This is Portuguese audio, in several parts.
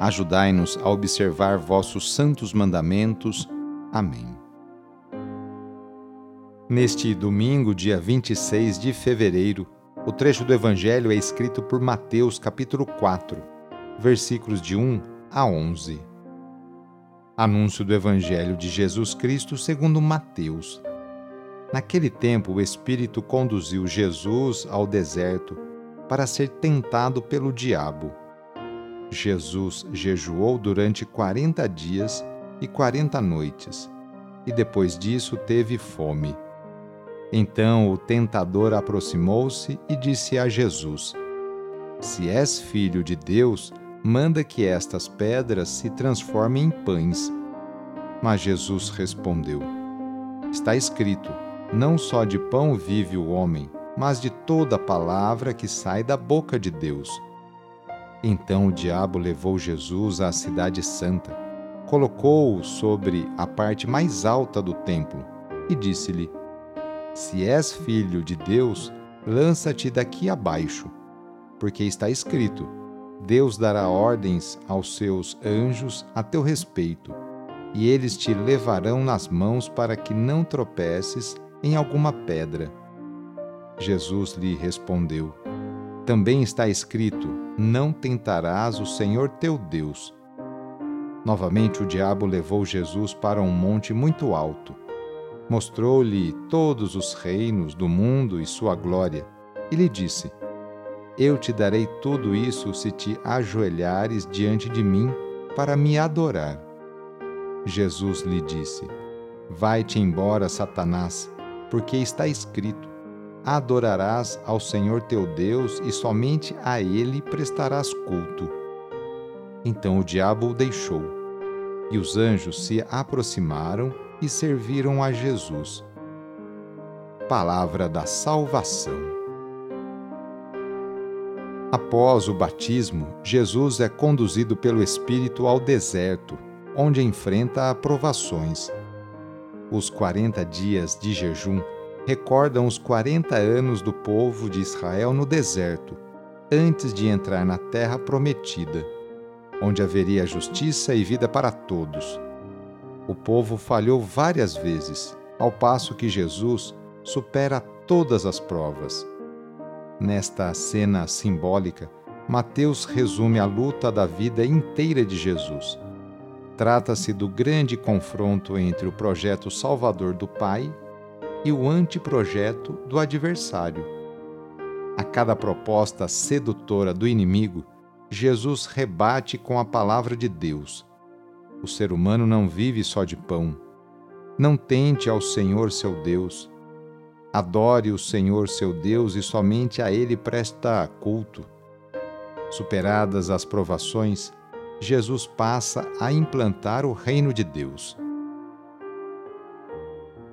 Ajudai-nos a observar vossos santos mandamentos. Amém. Neste domingo, dia 26 de fevereiro, o trecho do Evangelho é escrito por Mateus, capítulo 4, versículos de 1 a 11. Anúncio do Evangelho de Jesus Cristo segundo Mateus. Naquele tempo, o Espírito conduziu Jesus ao deserto para ser tentado pelo diabo. Jesus jejuou durante quarenta dias e quarenta noites, e depois disso teve fome. Então o tentador aproximou-se e disse a Jesus: Se és filho de Deus, manda que estas pedras se transformem em pães. Mas Jesus respondeu: Está escrito: Não só de pão vive o homem, mas de toda palavra que sai da boca de Deus. Então o diabo levou Jesus à Cidade Santa, colocou-o sobre a parte mais alta do templo e disse-lhe: Se és filho de Deus, lança-te daqui abaixo, porque está escrito: Deus dará ordens aos seus anjos a teu respeito, e eles te levarão nas mãos para que não tropeces em alguma pedra. Jesus lhe respondeu: também está escrito: Não tentarás o Senhor teu Deus. Novamente o diabo levou Jesus para um monte muito alto. Mostrou-lhe todos os reinos do mundo e sua glória, e lhe disse: Eu te darei tudo isso se te ajoelhares diante de mim para me adorar. Jesus lhe disse: Vai-te embora, Satanás, porque está escrito: adorarás ao Senhor teu Deus e somente a Ele prestarás culto. Então o diabo o deixou, e os anjos se aproximaram e serviram a Jesus. Palavra da Salvação. Após o batismo, Jesus é conduzido pelo Espírito ao deserto, onde enfrenta aprovações. Os 40 dias de jejum recordam os 40 anos do povo de Israel no deserto, antes de entrar na terra prometida, onde haveria justiça e vida para todos. O povo falhou várias vezes, ao passo que Jesus supera todas as provas. Nesta cena simbólica, Mateus resume a luta da vida inteira de Jesus. Trata-se do grande confronto entre o projeto salvador do Pai e o anteprojeto do adversário. A cada proposta sedutora do inimigo, Jesus rebate com a palavra de Deus. O ser humano não vive só de pão. Não tente ao Senhor seu Deus. Adore o Senhor seu Deus e somente a Ele presta culto. Superadas as provações, Jesus passa a implantar o reino de Deus.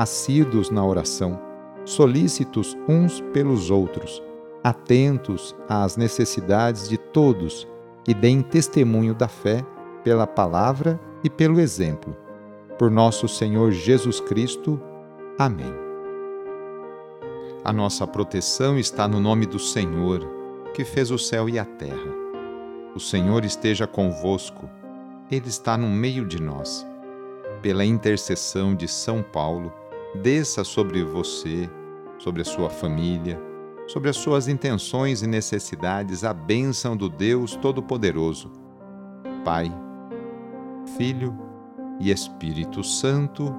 assíduos na oração, solícitos uns pelos outros, atentos às necessidades de todos e deem testemunho da fé pela palavra e pelo exemplo por nosso Senhor Jesus Cristo. Amém. A nossa proteção está no nome do Senhor, que fez o céu e a terra. O Senhor esteja convosco, Ele está no meio de nós. Pela intercessão de São Paulo, desça sobre você, sobre a sua família, sobre as suas intenções e necessidades a bênção do Deus Todo-Poderoso. Pai, Filho e Espírito Santo.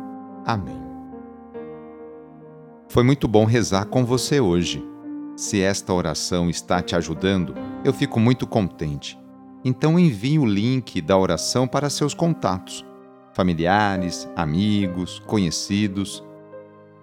Amém. Foi muito bom rezar com você hoje. Se esta oração está te ajudando, eu fico muito contente. Então envie o link da oração para seus contatos, familiares, amigos, conhecidos.